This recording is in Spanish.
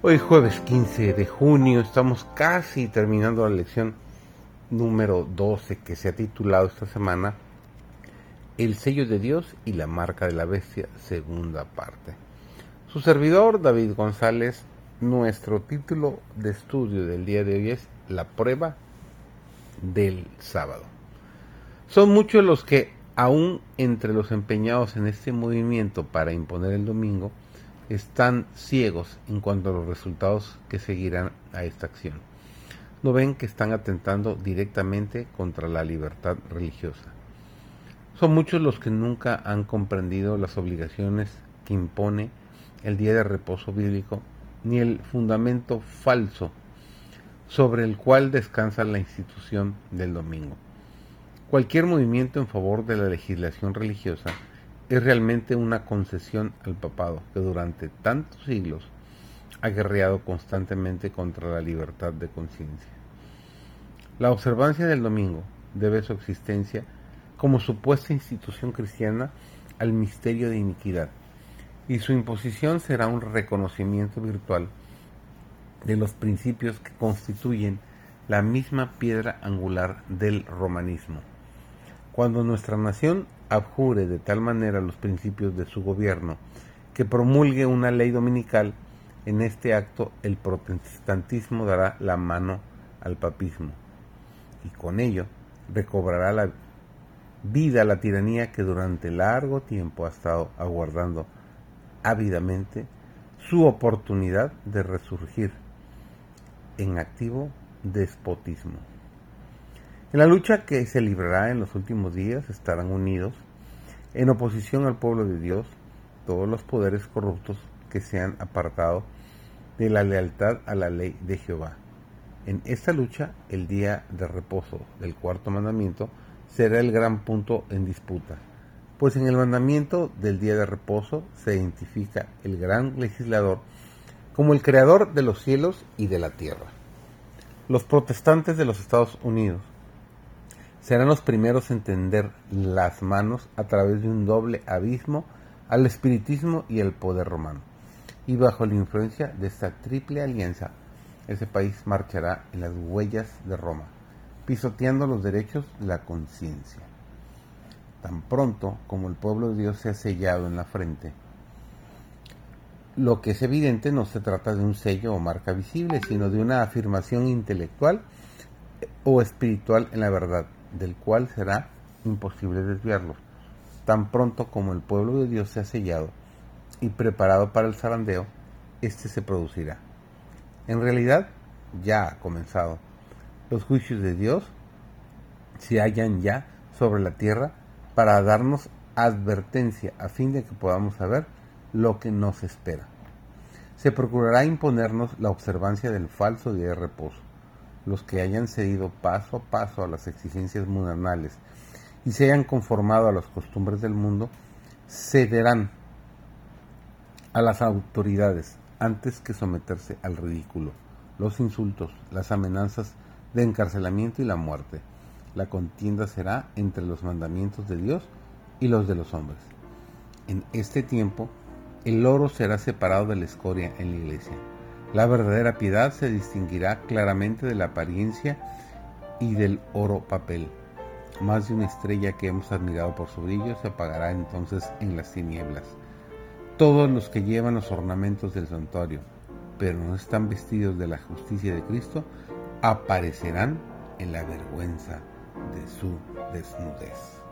Hoy jueves 15 de junio estamos casi terminando la lección número 12 que se ha titulado esta semana El sello de Dios y la marca de la bestia, segunda parte. Su servidor David González, nuestro título de estudio del día de hoy es La prueba del sábado. Son muchos los que, aún entre los empeñados en este movimiento para imponer el domingo, están ciegos en cuanto a los resultados que seguirán a esta acción. No ven que están atentando directamente contra la libertad religiosa. Son muchos los que nunca han comprendido las obligaciones que impone el día de reposo bíblico ni el fundamento falso sobre el cual descansa la institución del domingo. Cualquier movimiento en favor de la legislación religiosa es realmente una concesión al papado que durante tantos siglos ha guerreado constantemente contra la libertad de conciencia. La observancia del domingo debe su existencia como supuesta institución cristiana al misterio de iniquidad y su imposición será un reconocimiento virtual de los principios que constituyen la misma piedra angular del romanismo. Cuando nuestra nación abjure de tal manera los principios de su gobierno que promulgue una ley dominical, en este acto el protestantismo dará la mano al papismo y con ello recobrará la vida la tiranía que durante largo tiempo ha estado aguardando ávidamente su oportunidad de resurgir en activo despotismo. En la lucha que se librará en los últimos días estarán unidos, en oposición al pueblo de Dios, todos los poderes corruptos que se han apartado de la lealtad a la ley de Jehová. En esta lucha, el día de reposo del cuarto mandamiento será el gran punto en disputa, pues en el mandamiento del día de reposo se identifica el gran legislador como el creador de los cielos y de la tierra. Los protestantes de los Estados Unidos serán los primeros en tender las manos a través de un doble abismo al espiritismo y al poder romano. Y bajo la influencia de esta triple alianza, ese país marchará en las huellas de Roma, pisoteando los derechos de la conciencia. Tan pronto como el pueblo de Dios se ha sellado en la frente, lo que es evidente no se trata de un sello o marca visible, sino de una afirmación intelectual o espiritual en la verdad, del cual será imposible desviarlos, tan pronto como el pueblo de Dios sea sellado y preparado para el zarandeo, éste se producirá. En realidad, ya ha comenzado. Los juicios de Dios se hallan ya sobre la tierra para darnos advertencia a fin de que podamos saber lo que nos espera. Se procurará imponernos la observancia del falso día de reposo los que hayan cedido paso a paso a las exigencias mundanales y se hayan conformado a las costumbres del mundo, cederán a las autoridades antes que someterse al ridículo, los insultos, las amenazas de encarcelamiento y la muerte. La contienda será entre los mandamientos de Dios y los de los hombres. En este tiempo, el oro será separado de la escoria en la iglesia la verdadera piedad se distinguirá claramente de la apariencia y del oro papel. Más de una estrella que hemos admirado por su brillo se apagará entonces en las tinieblas. Todos los que llevan los ornamentos del santuario, pero no están vestidos de la justicia de Cristo, aparecerán en la vergüenza de su desnudez.